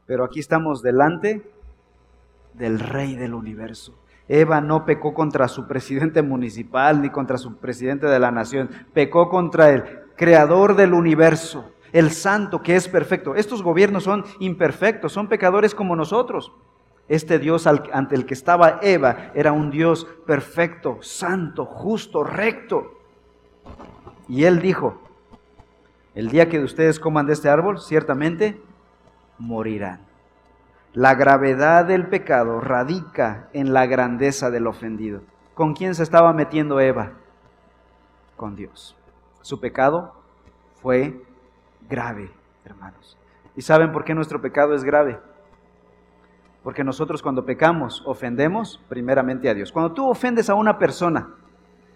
Pero aquí estamos delante del rey del universo. Eva no pecó contra su presidente municipal ni contra su presidente de la nación, pecó contra el creador del universo, el santo que es perfecto. Estos gobiernos son imperfectos, son pecadores como nosotros. Este Dios ante el que estaba Eva era un Dios perfecto, santo, justo, recto. Y él dijo, el día que ustedes coman de este árbol, ciertamente morirán. La gravedad del pecado radica en la grandeza del ofendido. ¿Con quién se estaba metiendo Eva? Con Dios. Su pecado fue grave, hermanos. ¿Y saben por qué nuestro pecado es grave? Porque nosotros cuando pecamos ofendemos primeramente a Dios. Cuando tú ofendes a una persona,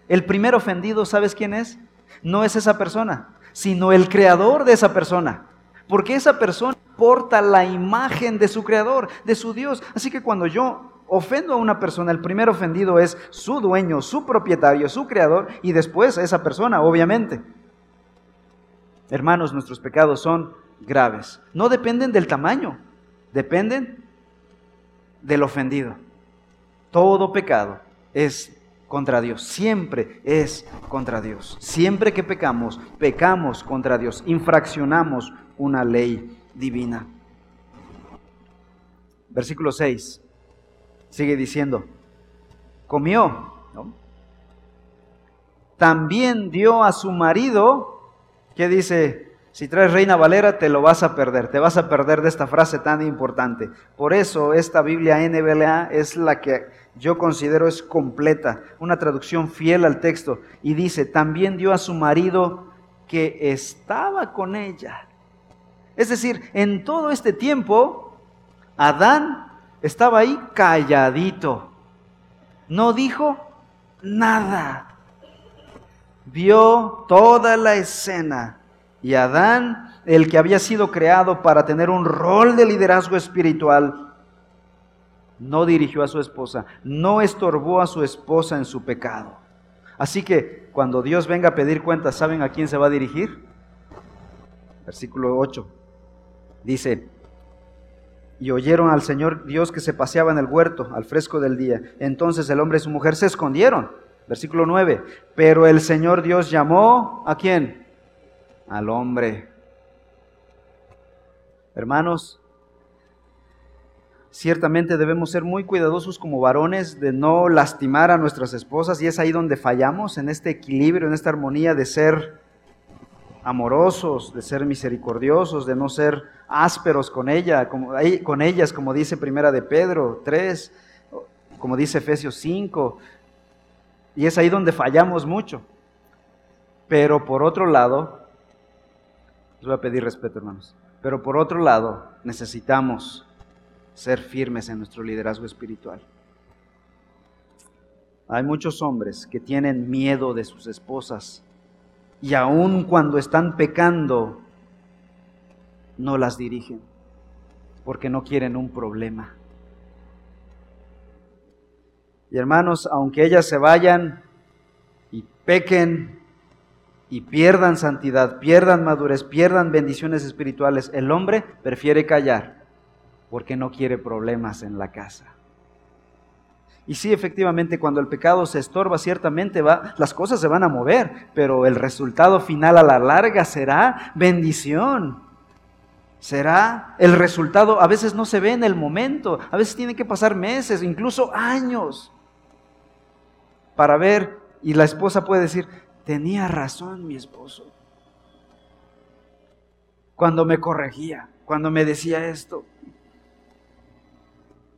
el primer ofendido, ¿sabes quién es? No es esa persona, sino el creador de esa persona. Porque esa persona porta la imagen de su creador, de su Dios. Así que cuando yo ofendo a una persona, el primer ofendido es su dueño, su propietario, su creador y después esa persona, obviamente. Hermanos, nuestros pecados son graves. No dependen del tamaño, dependen del ofendido. Todo pecado es contra Dios, siempre es contra Dios. Siempre que pecamos, pecamos contra Dios, infraccionamos una ley divina. Versículo 6 sigue diciendo, comió, también dio a su marido, que dice, si traes Reina Valera te lo vas a perder, te vas a perder de esta frase tan importante. Por eso esta Biblia NBLA es la que yo considero es completa, una traducción fiel al texto, y dice, también dio a su marido que estaba con ella. Es decir, en todo este tiempo, Adán estaba ahí calladito. No dijo nada. Vio toda la escena. Y Adán, el que había sido creado para tener un rol de liderazgo espiritual, no dirigió a su esposa, no estorbó a su esposa en su pecado. Así que cuando Dios venga a pedir cuentas, ¿saben a quién se va a dirigir? Versículo 8. Dice, y oyeron al Señor Dios que se paseaba en el huerto al fresco del día. Entonces el hombre y su mujer se escondieron. Versículo 9. Pero el Señor Dios llamó a quién? Al hombre. Hermanos, ciertamente debemos ser muy cuidadosos como varones de no lastimar a nuestras esposas y es ahí donde fallamos en este equilibrio, en esta armonía de ser amorosos, de ser misericordiosos, de no ser ásperos con ella, como, con ellas, como dice Primera de Pedro 3, como dice Efesios 5. Y es ahí donde fallamos mucho. Pero por otro lado, les voy a pedir respeto, hermanos. Pero por otro lado, necesitamos ser firmes en nuestro liderazgo espiritual. Hay muchos hombres que tienen miedo de sus esposas y aun cuando están pecando, no las dirigen, porque no quieren un problema. Y hermanos, aunque ellas se vayan y pequen y pierdan santidad, pierdan madurez, pierdan bendiciones espirituales, el hombre prefiere callar porque no quiere problemas en la casa. Y sí, efectivamente, cuando el pecado se estorba, ciertamente va, las cosas se van a mover, pero el resultado final a la larga será bendición. Será el resultado, a veces no se ve en el momento, a veces tienen que pasar meses, incluso años, para ver, y la esposa puede decir, tenía razón mi esposo, cuando me corregía, cuando me decía esto.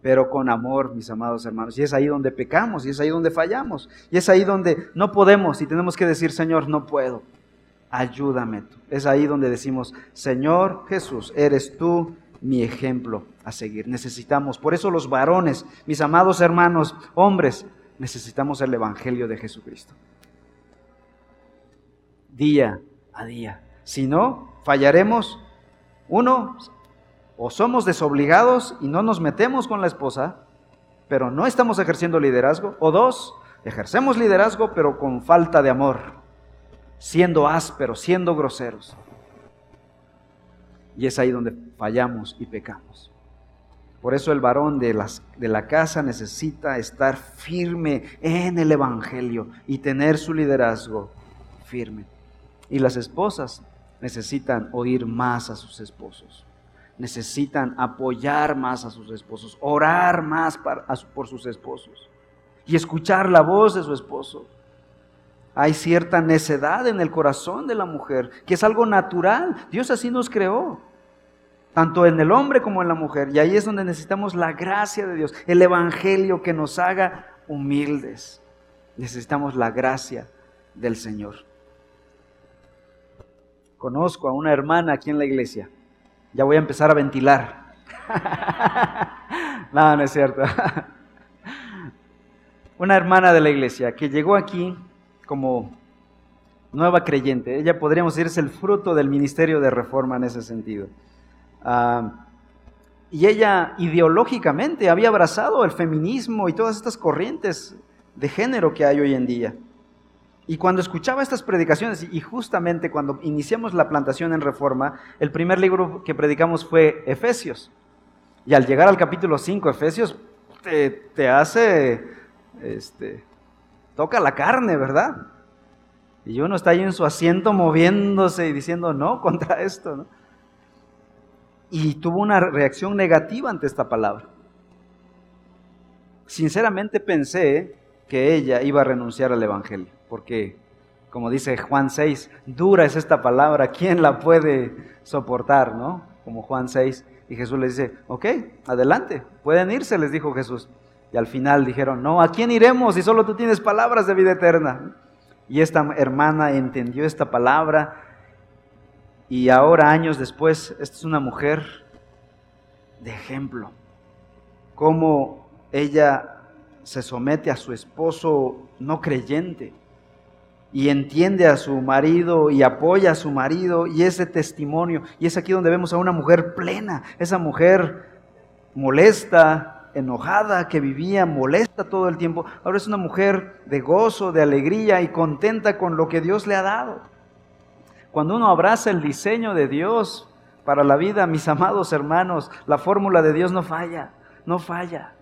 Pero con amor, mis amados hermanos. Y es ahí donde pecamos, y es ahí donde fallamos, y es ahí donde no podemos y tenemos que decir, Señor, no puedo, ayúdame tú. Es ahí donde decimos, Señor Jesús, eres tú mi ejemplo a seguir. Necesitamos, por eso los varones, mis amados hermanos, hombres, necesitamos el Evangelio de Jesucristo. Día a día. Si no, fallaremos. Uno, o somos desobligados y no nos metemos con la esposa, pero no estamos ejerciendo liderazgo. O dos, ejercemos liderazgo, pero con falta de amor, siendo ásperos, siendo groseros. Y es ahí donde fallamos y pecamos. Por eso el varón de, las, de la casa necesita estar firme en el Evangelio y tener su liderazgo firme. Y las esposas necesitan oír más a sus esposos. Necesitan apoyar más a sus esposos, orar más por sus esposos y escuchar la voz de su esposo. Hay cierta necedad en el corazón de la mujer, que es algo natural. Dios así nos creó, tanto en el hombre como en la mujer. Y ahí es donde necesitamos la gracia de Dios, el Evangelio que nos haga humildes. Necesitamos la gracia del Señor. Conozco a una hermana aquí en la iglesia. Ya voy a empezar a ventilar. no, no es cierto. una hermana de la iglesia que llegó aquí como nueva creyente. Ella podríamos decir es el fruto del ministerio de reforma en ese sentido. Ah, y ella ideológicamente había abrazado el feminismo y todas estas corrientes de género que hay hoy en día. Y cuando escuchaba estas predicaciones, y justamente cuando iniciamos la plantación en reforma, el primer libro que predicamos fue Efesios. Y al llegar al capítulo 5, Efesios te, te hace este, toca la carne, ¿verdad? Y uno está ahí en su asiento moviéndose y diciendo no contra esto, ¿no? Y tuvo una reacción negativa ante esta palabra. Sinceramente pensé que ella iba a renunciar al Evangelio, porque, como dice Juan 6, dura es esta palabra, ¿quién la puede soportar, no? Como Juan 6, y Jesús les dice, ok, adelante, pueden irse, les dijo Jesús. Y al final dijeron, no, ¿a quién iremos si solo tú tienes palabras de vida eterna? Y esta hermana entendió esta palabra y ahora, años después, esta es una mujer de ejemplo. Cómo ella se somete a su esposo no creyente y entiende a su marido y apoya a su marido y ese testimonio. Y es aquí donde vemos a una mujer plena, esa mujer molesta, enojada, que vivía molesta todo el tiempo, ahora es una mujer de gozo, de alegría y contenta con lo que Dios le ha dado. Cuando uno abraza el diseño de Dios para la vida, mis amados hermanos, la fórmula de Dios no falla, no falla.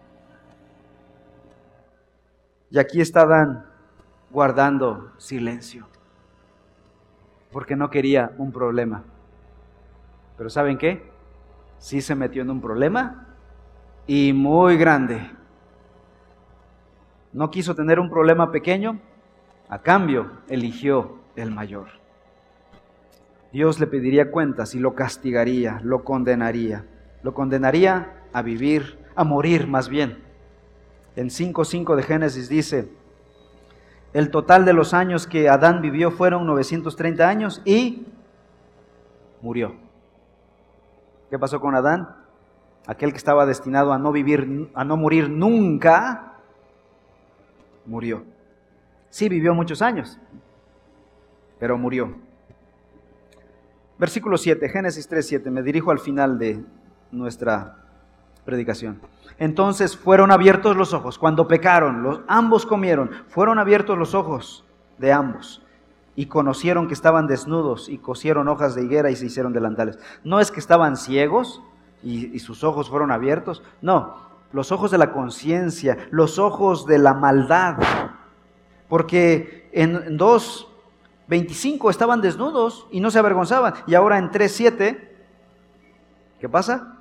Y aquí está Dan guardando silencio, porque no quería un problema. Pero ¿saben qué? Sí se metió en un problema y muy grande. No quiso tener un problema pequeño, a cambio eligió el mayor. Dios le pediría cuentas y lo castigaría, lo condenaría. Lo condenaría a vivir, a morir más bien. En 5.5 de Génesis dice, el total de los años que Adán vivió fueron 930 años y murió. ¿Qué pasó con Adán? Aquel que estaba destinado a no vivir, a no morir nunca, murió. Sí vivió muchos años, pero murió. Versículo 7, Génesis 3, 7, me dirijo al final de nuestra predicación. Entonces fueron abiertos los ojos, cuando pecaron, los, ambos comieron, fueron abiertos los ojos de ambos y conocieron que estaban desnudos y cosieron hojas de higuera y se hicieron delantales. No es que estaban ciegos, y, sus ojos fueron abiertos. No, los ojos de la conciencia, los ojos de la maldad. Porque en 2.25 estaban desnudos y no se avergonzaban. Y ahora en 3.7, ¿qué pasa?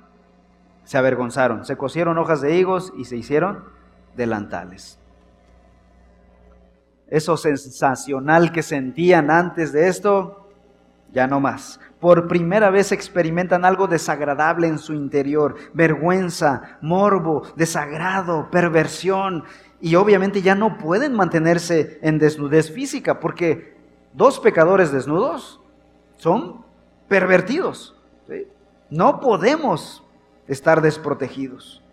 Se avergonzaron, se cosieron hojas de higos y se hicieron delantales. Eso sensacional que sentían antes de esto, ya no más por primera vez experimentan algo desagradable en su interior, vergüenza, morbo, desagrado, perversión, y obviamente ya no pueden mantenerse en desnudez física, porque dos pecadores desnudos son pervertidos. No podemos estar desprotegidos.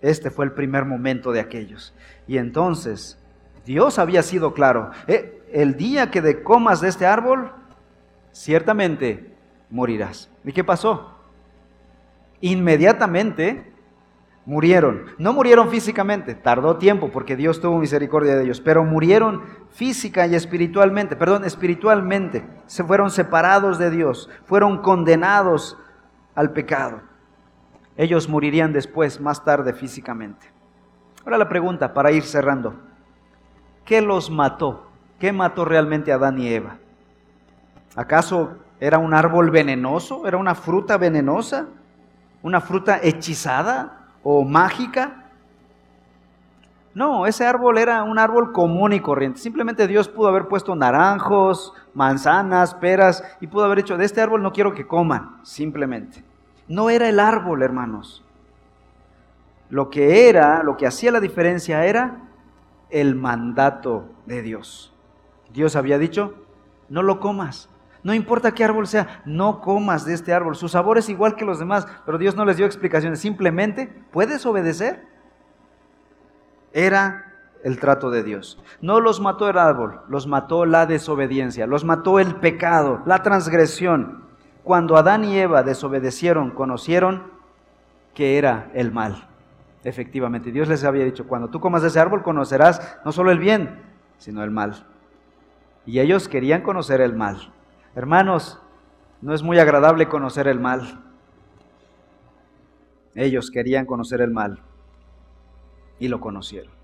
Este fue el primer momento de aquellos. Y entonces Dios había sido claro. Eh, el día que de comas de este árbol, ciertamente morirás. ¿Y qué pasó? Inmediatamente murieron. No murieron físicamente, tardó tiempo porque Dios tuvo misericordia de ellos, pero murieron física y espiritualmente, perdón, espiritualmente. Se fueron separados de Dios, fueron condenados al pecado. Ellos morirían después, más tarde físicamente. Ahora la pregunta para ir cerrando. ¿Qué los mató? ¿Qué mató realmente a Adán y Eva? ¿Acaso era un árbol venenoso? ¿Era una fruta venenosa? ¿Una fruta hechizada o mágica? No, ese árbol era un árbol común y corriente. Simplemente Dios pudo haber puesto naranjos, manzanas, peras y pudo haber hecho, de este árbol no quiero que coman, simplemente. No era el árbol, hermanos. Lo que era, lo que hacía la diferencia era el mandato de Dios. Dios había dicho, no lo comas. No importa qué árbol sea, no comas de este árbol. Su sabor es igual que los demás, pero Dios no les dio explicaciones. Simplemente, ¿puedes obedecer? Era el trato de Dios. No los mató el árbol, los mató la desobediencia, los mató el pecado, la transgresión. Cuando Adán y Eva desobedecieron, conocieron que era el mal. Efectivamente, Dios les había dicho, cuando tú comas de ese árbol conocerás no solo el bien, sino el mal. Y ellos querían conocer el mal. Hermanos, no es muy agradable conocer el mal. Ellos querían conocer el mal y lo conocieron.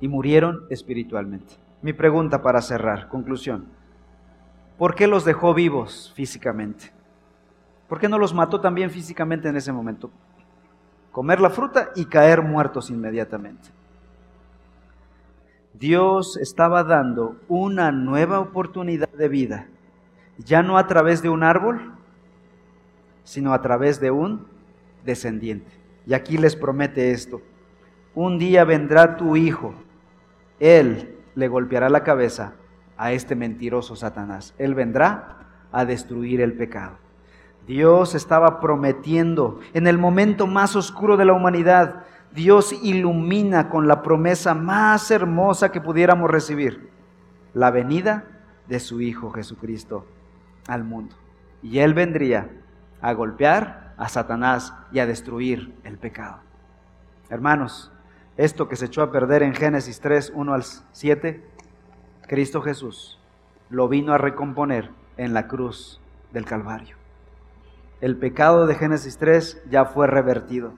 Y murieron espiritualmente. Mi pregunta para cerrar, conclusión. ¿Por qué los dejó vivos físicamente? ¿Por qué no los mató también físicamente en ese momento? Comer la fruta y caer muertos inmediatamente. Dios estaba dando una nueva oportunidad de vida, ya no a través de un árbol, sino a través de un descendiente. Y aquí les promete esto. Un día vendrá tu hijo, él le golpeará la cabeza a este mentiroso Satanás. Él vendrá a destruir el pecado. Dios estaba prometiendo en el momento más oscuro de la humanidad, Dios ilumina con la promesa más hermosa que pudiéramos recibir, la venida de su Hijo Jesucristo al mundo. Y Él vendría a golpear a Satanás y a destruir el pecado. Hermanos, esto que se echó a perder en Génesis 3, 1 al 7, Cristo Jesús lo vino a recomponer en la cruz del Calvario. El pecado de Génesis 3 ya fue revertido.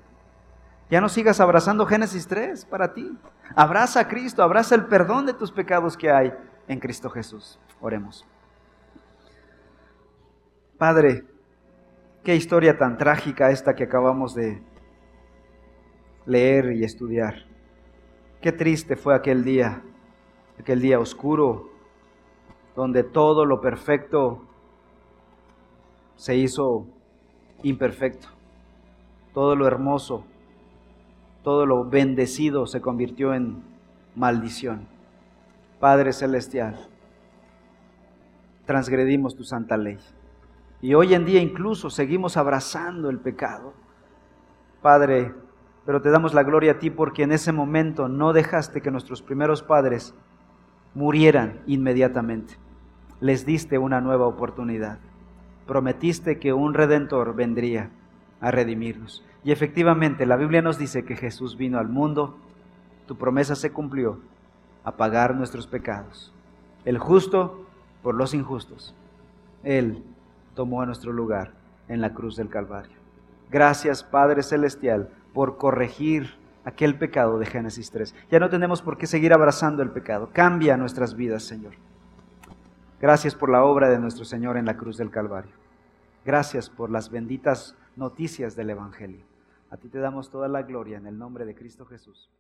Ya no sigas abrazando Génesis 3 para ti. Abraza a Cristo, abraza el perdón de tus pecados que hay en Cristo Jesús. Oremos. Padre, qué historia tan trágica esta que acabamos de leer y estudiar. Qué triste fue aquel día aquel día oscuro, donde todo lo perfecto se hizo imperfecto, todo lo hermoso, todo lo bendecido se convirtió en maldición. Padre Celestial, transgredimos tu santa ley. Y hoy en día incluso seguimos abrazando el pecado. Padre, pero te damos la gloria a ti porque en ese momento no dejaste que nuestros primeros padres murieran inmediatamente. Les diste una nueva oportunidad. Prometiste que un redentor vendría a redimirnos. Y efectivamente la Biblia nos dice que Jesús vino al mundo, tu promesa se cumplió, a pagar nuestros pecados. El justo por los injustos. Él tomó nuestro lugar en la cruz del Calvario. Gracias Padre Celestial por corregir aquel pecado de Génesis 3. Ya no tenemos por qué seguir abrazando el pecado. Cambia nuestras vidas, Señor. Gracias por la obra de nuestro Señor en la cruz del Calvario. Gracias por las benditas noticias del Evangelio. A ti te damos toda la gloria en el nombre de Cristo Jesús.